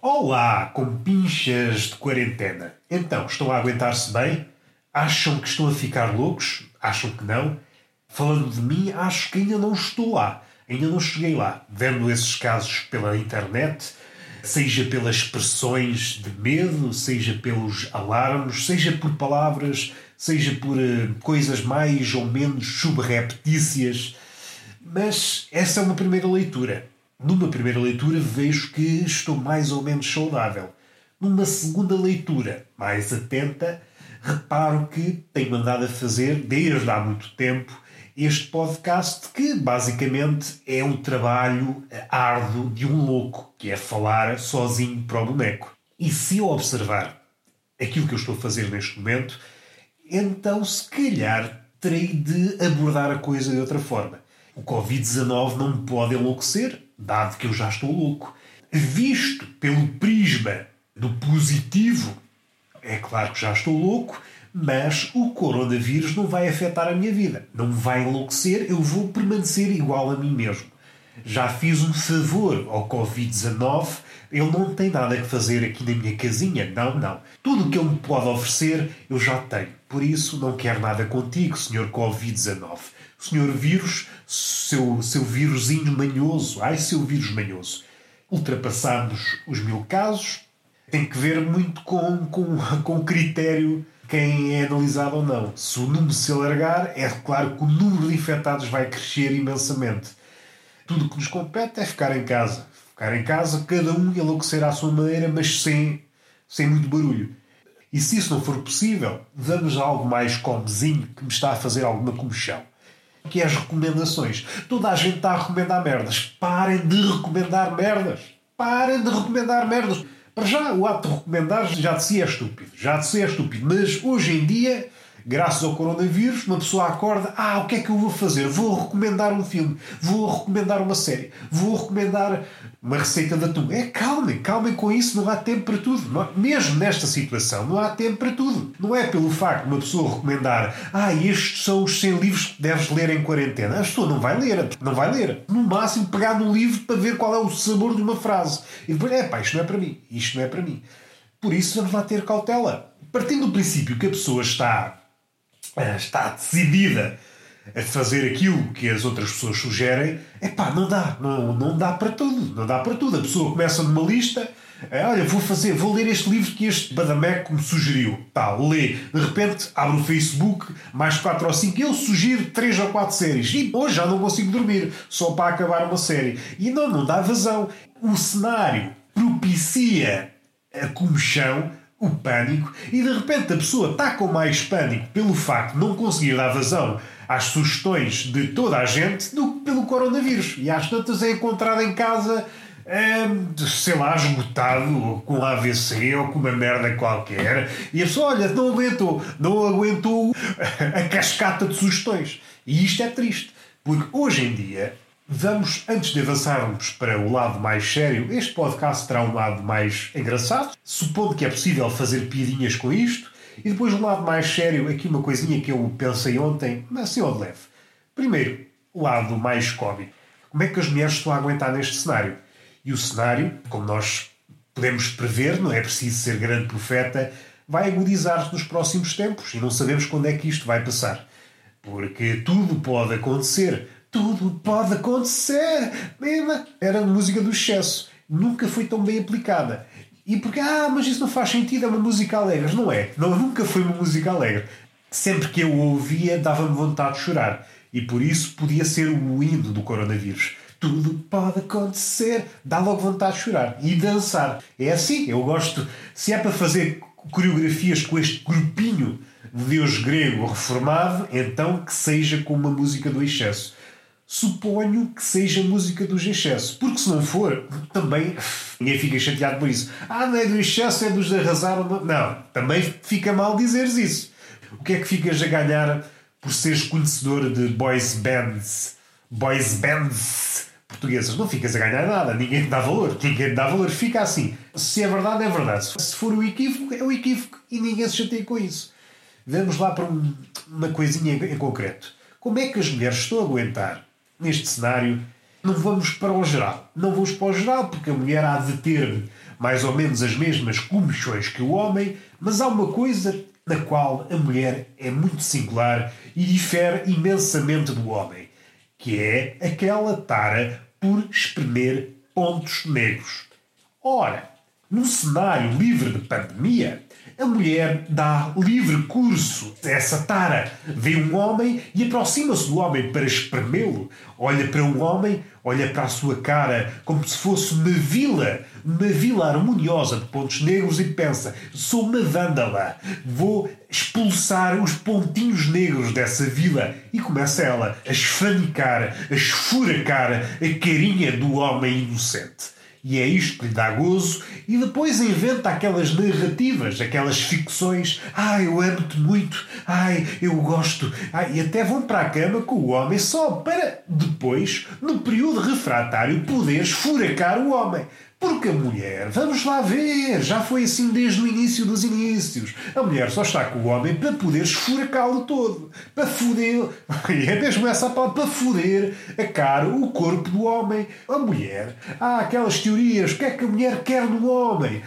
Olá, compinchas de quarentena. Então, estão a aguentar-se bem? Acham que estão a ficar loucos? Acham que não? Falando de mim, acho que ainda não estou lá. Ainda não cheguei lá. Vendo esses casos pela internet, seja pelas expressões de medo, seja pelos alarmes, seja por palavras, seja por uh, coisas mais ou menos subreptícias. Mas essa é uma primeira leitura. Numa primeira leitura, vejo que estou mais ou menos saudável. Numa segunda leitura, mais atenta, reparo que tenho andado a fazer, desde há muito tempo, este podcast que basicamente é um trabalho árduo de um louco, que é falar sozinho para o boneco. E se eu observar aquilo que eu estou a fazer neste momento, então se calhar terei de abordar a coisa de outra forma. O Covid-19 não me pode enlouquecer, dado que eu já estou louco. Visto pelo prisma do positivo, é claro que já estou louco, mas o coronavírus não vai afetar a minha vida. Não vai enlouquecer, eu vou permanecer igual a mim mesmo. Já fiz um favor ao Covid-19, ele não tem nada que fazer aqui na minha casinha. Não, não. Tudo o que ele me pode oferecer, eu já tenho. Por isso, não quero nada contigo, senhor Covid-19. Senhor vírus, seu, seu vírusinho manhoso. Ai, seu vírus manhoso. Ultrapassamos os mil casos. Tem que ver muito com, com, com critério quem é analisado ou não. Se o número se alargar, é claro que o número de infectados vai crescer imensamente. Tudo o que nos compete é ficar em casa. Ficar em casa, cada um enlouquecer à sua maneira, mas sem, sem muito barulho. E se isso não for possível, vamos a algo mais comezinho que me está a fazer alguma comichão que é as recomendações. Toda a gente está a recomendar merdas. Parem de recomendar merdas. Parem de recomendar merdas. Para já, o ato de recomendar já de si é estúpido. Já de si é estúpido. Mas hoje em dia graças ao coronavírus, uma pessoa acorda: ah, o que é que eu vou fazer? Vou recomendar um filme, vou recomendar uma série, vou recomendar uma receita de atum. É calmem, calmem com isso, não há tempo para tudo. Mesmo nesta situação, não há tempo para tudo. Não é pelo facto de uma pessoa recomendar: ah, estes são os 100 livros que deves ler em quarentena. A pessoa não vai ler, não vai ler. No máximo, pegar no livro para ver qual é o sabor de uma frase. E depois, é pá, isto não é para mim, isto não é para mim. Por isso, vamos lá ter cautela. Partindo do princípio que a pessoa está está decidida a fazer aquilo que as outras pessoas sugerem, é pá, não dá, não, não dá para tudo, não dá para tudo. A pessoa começa numa lista, é, olha, vou fazer, vou ler este livro que este Badameco me sugeriu. Tá, lê. De repente abre o Facebook, mais 4 ou 5, eu sugiro 3 ou 4 séries. E hoje já não consigo dormir, só para acabar uma série. E não, não dá vazão. O cenário propicia a comichão o pânico e de repente a pessoa está com mais pânico pelo facto de não conseguir dar vazão às sugestões de toda a gente do que pelo coronavírus. E às tantas é encontrado em casa, hum, sei lá, esgotado, com AVC ou com uma merda qualquer. E a pessoa, olha, não aguentou, não aguentou a cascata de sugestões. E isto é triste, porque hoje em dia Vamos, antes de avançarmos para o lado mais sério, este podcast terá um lado mais engraçado, supondo que é possível fazer piadinhas com isto, e depois um lado mais sério, aqui uma coisinha que eu pensei ontem, mas assim ao de leve. Primeiro, o lado mais cómico. Como é que as mulheres estão a aguentar neste cenário? E o cenário, como nós podemos prever, não é preciso ser grande profeta, vai agudizar-se nos próximos tempos e não sabemos quando é que isto vai passar. Porque tudo pode acontecer tudo pode acontecer. Era a música do excesso. Nunca foi tão bem aplicada. E porque, ah, mas isso não faz sentido, é uma música alegre. Não é. Não, nunca foi uma música alegre. Sempre que eu ouvia, dava-me vontade de chorar. E por isso podia ser o hino do coronavírus. Tudo pode acontecer. Dá logo vontade de chorar. E dançar. É assim. Eu gosto. Se é para fazer coreografias com este grupinho de Deus grego reformado, então que seja com uma música do excesso suponho que seja música dos excesso. Porque se não for, também ninguém fica chateado por isso. Ah, não é do excesso, é dos arrasar. Não, também fica mal dizeres isso. O que é que ficas a ganhar por seres conhecedor de boys bands? Boys bands portuguesas. Não ficas a ganhar nada, ninguém te dá valor. Ninguém te dá valor, fica assim. Se é verdade, é verdade. Se for o equívoco, é o equívoco e ninguém se chateia com isso. Vamos lá para um, uma coisinha em concreto. Como é que as mulheres estão a aguentar neste cenário Não vamos para o geral. Não vamos para o geral porque a mulher há de ter mais ou menos as mesmas comissões que o homem, mas há uma coisa na qual a mulher é muito singular e difere imensamente do homem, que é aquela tara por espremer pontos negros. Ora, num cenário livre de pandemia, a mulher dá livre curso a essa tara. Vê um homem e aproxima-se do homem para espremê-lo. Olha para o um homem, olha para a sua cara como se fosse uma vila, uma vila harmoniosa de pontos negros e pensa: sou uma vândala, vou expulsar os pontinhos negros dessa vila. E começa ela a esfanicar, a esfuracar a carinha do homem inocente. E é isto que lhe dá gozo, e depois inventa aquelas narrativas, aquelas ficções. Ai, eu amo-te muito, ai, eu gosto. Ai, e até vão para a cama com o homem só para depois, no período refratário, poder esfuracar o homem. Porque a mulher, vamos lá ver, já foi assim desde o início dos inícios. A mulher só está com o homem para poder esfuracá-lo todo. Para foder. E é mesmo essa palavra, para foder a cara, o corpo do homem. A mulher. Há aquelas teorias. O que é que a mulher quer no homem?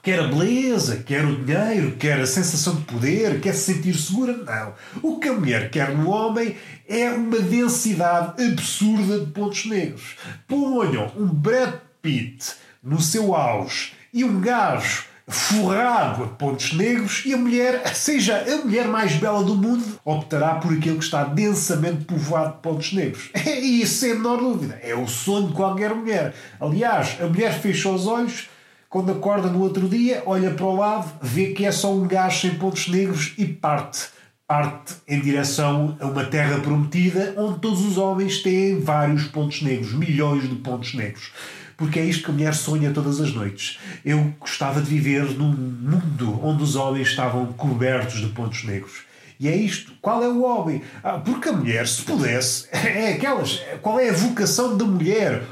Quer a beleza, quer o dinheiro, quer a sensação de poder, quer se sentir segura. Não. O que a mulher quer no homem é uma densidade absurda de pontos negros. Ponham um Brad Pitt no seu auge e um gajo forrado a pontos negros e a mulher, seja a mulher mais bela do mundo, optará por aquele que está densamente povoado de pontos negros. E isso sem a menor dúvida. É o sonho de qualquer mulher. Aliás, a mulher fecha os olhos quando acorda no outro dia, olha para o lado, vê que é só um gajo sem pontos negros e parte. Parte em direção a uma terra prometida onde todos os homens têm vários pontos negros, milhões de pontos negros porque é isto que a mulher sonha todas as noites. Eu gostava de viver num mundo onde os homens estavam cobertos de pontos negros. E é isto. Qual é o homem? Ah, porque a mulher, se pudesse, é aquelas. Qual é a vocação da mulher?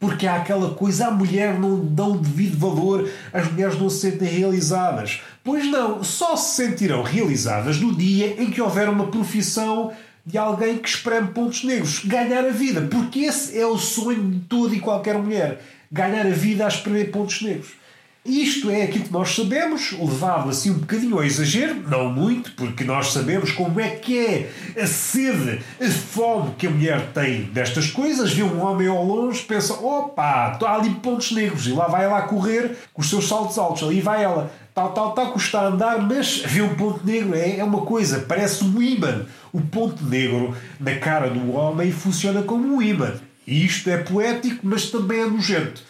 Porque há aquela coisa, a mulher não dão devido valor, as mulheres não se sentem realizadas. Pois não, só se sentirão realizadas no dia em que houver uma profissão de alguém que espreme pontos negros, ganhar a vida, porque esse é o sonho de toda e qualquer mulher, ganhar a vida a espremer pontos negros. Isto é aquilo que nós sabemos, levado assim um bocadinho ao exagero, não muito, porque nós sabemos como é que é a sede, a fome que a mulher tem destas coisas. Vê um homem ao longe, pensa: opa, está ali pontos negros, e lá vai ela a correr com os seus saltos altos, ali vai ela, tal, tal, tal, custa a andar, mas vê um ponto negro, é, é uma coisa, parece um imã. O ponto negro na cara do homem funciona como um imã. E isto é poético, mas também é nojento.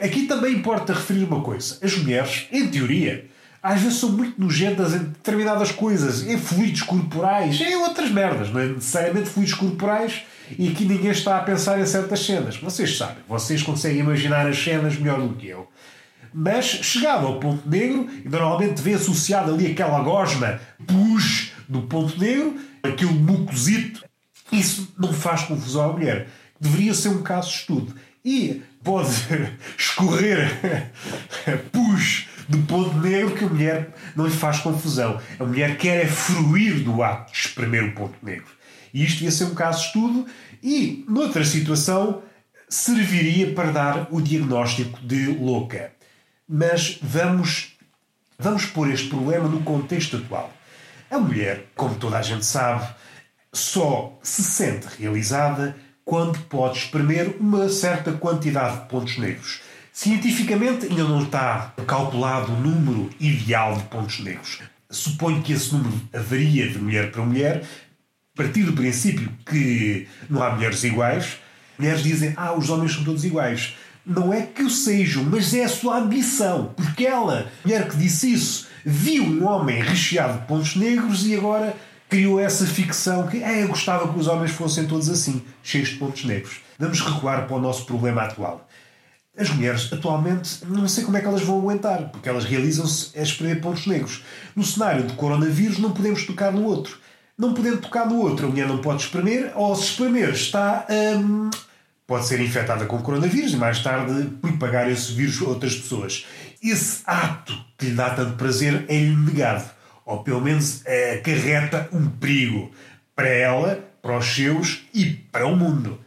Aqui também importa referir uma coisa: as mulheres, em teoria, às vezes são muito nojentas em determinadas coisas, em fluidos corporais, em outras merdas, não é necessariamente fluidos corporais, e aqui ninguém está a pensar em certas cenas. Vocês sabem, vocês conseguem imaginar as cenas melhor do que eu. Mas, chegado ao ponto negro, e normalmente vê associado ali aquela gosma pus do ponto negro, aquele mucosito, isso não faz confusão à mulher. Deveria ser um caso de estudo. E pode escorrer pus do ponto negro que a mulher não lhe faz confusão. A mulher quer é fruir do ato de espremer o ponto negro. E isto ia ser um caso de estudo e, noutra situação, serviria para dar o diagnóstico de louca. Mas vamos, vamos pôr este problema no contexto atual. A mulher, como toda a gente sabe, só se sente realizada quando pode espremer uma certa quantidade de pontos negros. Cientificamente ainda não está calculado o número ideal de pontos negros. Suponho que esse número varia de mulher para mulher, a partir do princípio que não há mulheres iguais. Mulheres dizem, ah, os homens são todos iguais. Não é que o sejam, mas é a sua ambição. Porque ela, mulher que disse isso, viu um homem recheado de pontos negros e agora criou essa ficção que é, eu gostava que os homens fossem todos assim, cheios de pontos negros. Vamos recuar para o nosso problema atual. As mulheres, atualmente, não sei como é que elas vão aguentar, porque elas realizam-se a espremer pontos negros. No cenário de coronavírus, não podemos tocar no outro. Não podendo tocar no outro, a mulher não pode espremer, ou se espremer, está. Hum, pode ser infectada com coronavírus e mais tarde propagar esse vírus a outras pessoas. Esse ato que lhe dá tanto prazer é-lhe negado ou pelo menos acarreta um perigo para ela, para os seus e para o mundo.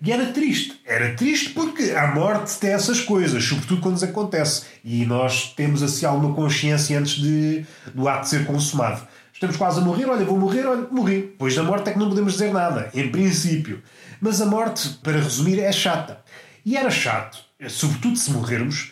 E era triste. Era triste porque a morte tem essas coisas, sobretudo quando nos acontece. E nós temos assim alguma consciência antes de, do ato ser consumado. Estamos quase a morrer, olha, vou morrer, olha, morri. Depois da morte é que não podemos dizer nada, em princípio. Mas a morte, para resumir, é chata. E era chato, sobretudo se morrermos,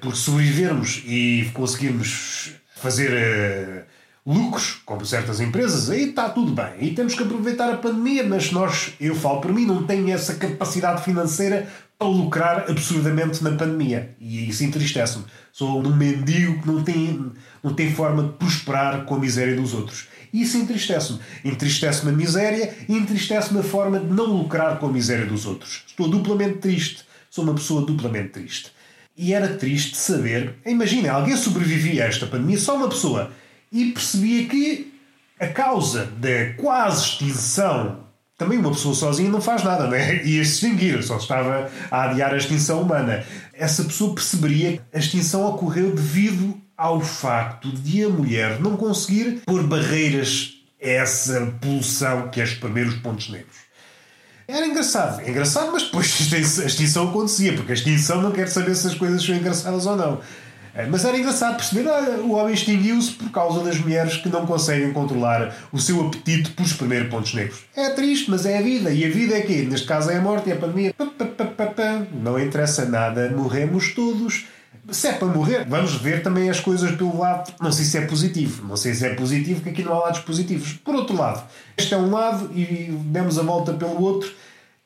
porque sobrevivermos e conseguirmos fazer uh, lucros, como certas empresas, aí está tudo bem. E temos que aproveitar a pandemia, mas nós, eu falo por mim, não tenho essa capacidade financeira para lucrar absurdamente na pandemia. E isso entristece-me. Sou um mendigo que não tem, não tem forma de prosperar com a miséria dos outros. E isso entristece-me. Entristece-me a miséria e entristece-me a forma de não lucrar com a miséria dos outros. Estou duplamente triste. Sou uma pessoa duplamente triste. E era triste saber. Imagina, alguém sobrevivia a esta pandemia, só uma pessoa e percebia que a causa da quase extinção também uma pessoa sozinha não faz nada, né? ia extinguir, só estava a adiar a extinção humana. Essa pessoa perceberia que a extinção ocorreu devido ao facto de a mulher não conseguir pôr barreiras a essa poluição que é os primeiros pontos negros. Era engraçado, é engraçado, mas depois a extinção acontecia, porque a extinção não quer saber se as coisas são engraçadas ou não. É, mas era engraçado perceber, ah, o homem extinguiu-se por causa das mulheres que não conseguem controlar o seu apetite por espremer pontos negros. É triste, mas é a vida. E a vida é quê? Neste caso é a morte e a pandemia. Não interessa nada, morremos todos. Se é para morrer, vamos ver também as coisas pelo lado. Não sei se é positivo. Não sei se é positivo, porque aqui não há lados positivos. Por outro lado, este é um lado e demos a volta pelo outro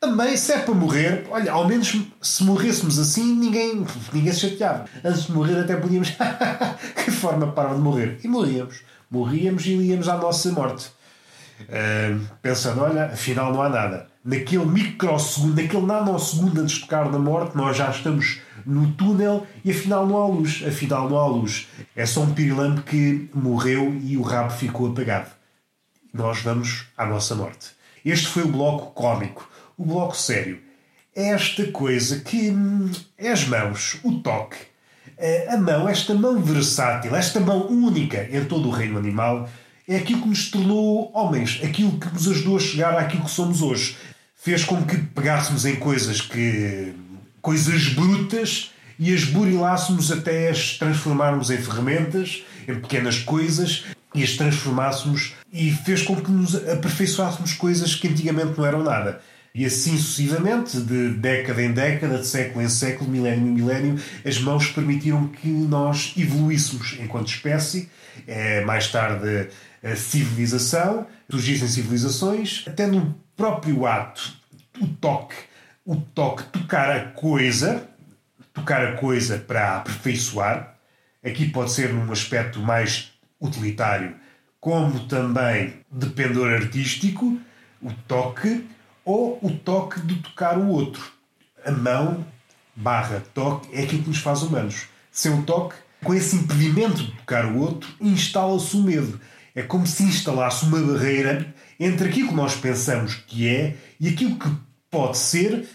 também, se é para morrer, olha, ao menos se morrêssemos assim, ninguém, ninguém se chateava. Antes de morrer, até podíamos. que forma para de morrer? E morríamos. Morríamos e íamos à nossa morte. Uh, pensando, olha, afinal não há nada. Naquele microsegundo, naquele nanosegundo antes de tocar na morte, nós já estamos no túnel e afinal não há luz. Afinal não há luz. É só um pirilampo que morreu e o rabo ficou apagado. Nós vamos à nossa morte. Este foi o bloco cómico o bloco sério é esta coisa que hum, é as mãos, o toque. É, a mão, esta mão versátil, esta mão única em todo o reino animal, é aquilo que nos tornou homens, aquilo que nos ajudou a chegar àquilo que somos hoje. Fez com que pegássemos em coisas que. Coisas brutas e as burilássemos até as transformarmos em ferramentas, em pequenas coisas e as transformássemos e fez com que nos aperfeiçoássemos coisas que antigamente não eram nada. E assim sucessivamente, de década em década, de século em século, milénio em milénio, as mãos permitiram que nós evoluíssemos enquanto espécie. É, mais tarde, a civilização, surgissem civilizações, até no próprio ato, o toque, o toque, tocar a coisa, tocar a coisa para aperfeiçoar. Aqui pode ser num aspecto mais utilitário, como também de pendor artístico, o toque ou o toque de tocar o outro. A mão barra toque é aquilo que nos faz humanos. Sem o toque, com esse impedimento de tocar o outro, instala-se o medo. É como se instalasse uma barreira entre aquilo que nós pensamos que é e aquilo que pode ser,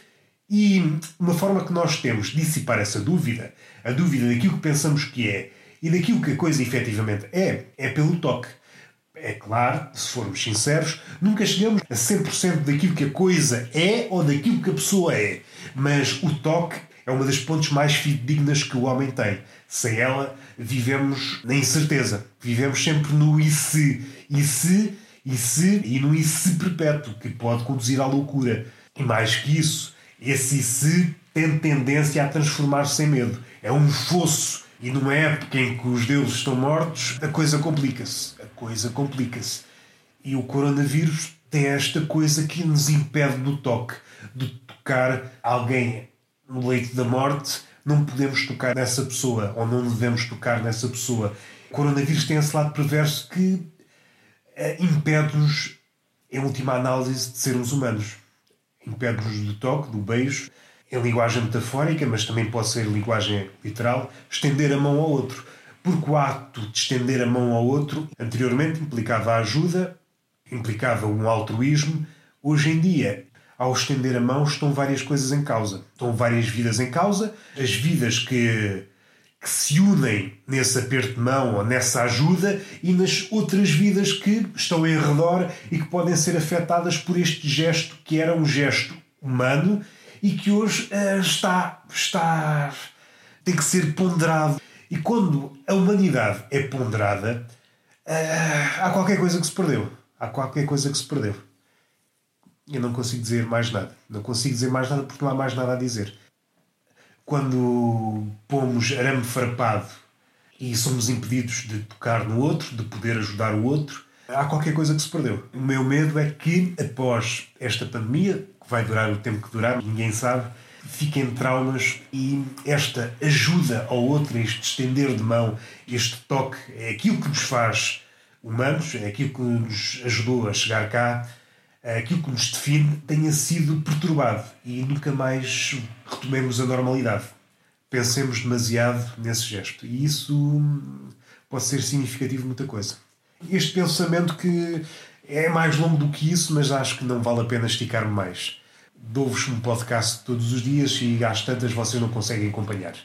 e uma forma que nós temos de dissipar essa dúvida, a dúvida daquilo que pensamos que é e daquilo que a coisa efetivamente é, é pelo toque. É claro, se formos sinceros, nunca chegamos a 100% daquilo que a coisa é ou daquilo que a pessoa é. Mas o toque é uma das pontes mais fidedignas que o homem tem. Sem ela, vivemos na incerteza. Vivemos sempre no e se. E se, e se, e no e se perpétuo, que pode conduzir à loucura. E mais que isso, esse se tem tendência a transformar-se em medo. É um fosso. E numa época em que os deuses estão mortos, a coisa complica-se coisa complica-se. E o coronavírus tem esta coisa que nos impede do toque, de tocar alguém no leito da morte. Não podemos tocar nessa pessoa, ou não devemos tocar nessa pessoa. O coronavírus tem esse lado perverso que uh, impede-nos, em última análise, de sermos humanos. Impede-nos do toque, do beijo, em linguagem metafórica, mas também pode ser linguagem literal, estender a mão ao outro porque o ato de estender a mão ao outro anteriormente implicava ajuda, implicava um altruísmo. Hoje em dia, ao estender a mão, estão várias coisas em causa. Estão várias vidas em causa. As vidas que, que se unem nesse aperto de mão ou nessa ajuda e nas outras vidas que estão em redor e que podem ser afetadas por este gesto que era um gesto humano e que hoje uh, está, está. tem que ser ponderado. E quando a humanidade é ponderada, uh, há qualquer coisa que se perdeu. Há qualquer coisa que se perdeu. Eu não consigo dizer mais nada. Não consigo dizer mais nada porque não há mais nada a dizer. Quando pomos arame farpado e somos impedidos de tocar no outro, de poder ajudar o outro, há qualquer coisa que se perdeu. O meu medo é que, após esta pandemia, que vai durar o tempo que durar, ninguém sabe, fiquem traumas e esta ajuda ao outro, este estender de mão, este toque, é aquilo que nos faz humanos, é aquilo que nos ajudou a chegar cá, aquilo que nos define, tenha sido perturbado e nunca mais retomemos a normalidade. Pensemos demasiado nesse gesto e isso pode ser significativo muita coisa. Este pensamento que é mais longo do que isso, mas acho que não vale a pena esticar-me mais. Dou-vos um podcast todos os dias e às tantas vocês não conseguem acompanhar.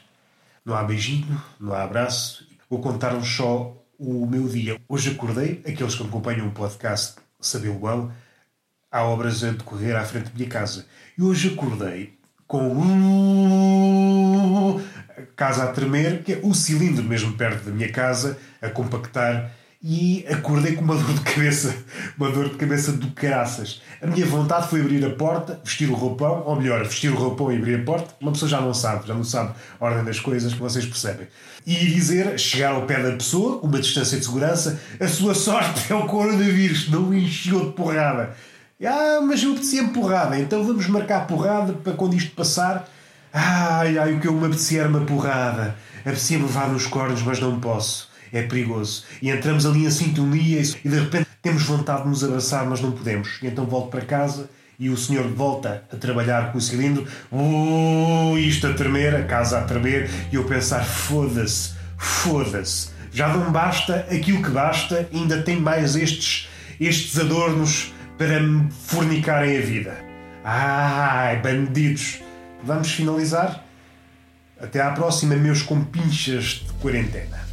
Não há beijinho, não há abraço. Vou contar-vos só o meu dia. Hoje acordei, aqueles que acompanham o podcast sabem bem, há obras a decorrer à frente da minha casa. E hoje acordei com a casa a tremer, que é o cilindro mesmo perto da minha casa, a compactar e acordei com uma dor de cabeça, uma dor de cabeça do caraças. A minha vontade foi abrir a porta, vestir o roupão, ou melhor, vestir o roupão e abrir a porta. Uma pessoa já não sabe, já não sabe a ordem das coisas, vocês percebem. E dizer, chegar ao pé da pessoa, com uma distância de segurança, a sua sorte é o coronavírus, não encheu de porrada. Ah, mas eu apetecia porrada, então vamos marcar porrada para quando isto passar. Ai, ai, o que eu me apetecia era uma porrada. Apetecia-me levar nos cornos, mas não posso é perigoso. E entramos ali em sintonia e de repente temos vontade de nos abraçar, mas não podemos. E então volto para casa e o senhor volta a trabalhar com o cilindro, uh, isto a tremer, a casa a tremer, e eu pensar: foda-se, foda-se, já não basta aquilo que basta, ainda tem mais estes, estes adornos para me fornicarem a vida. Ai, bandidos! Vamos finalizar? Até à próxima, meus compinchas de quarentena.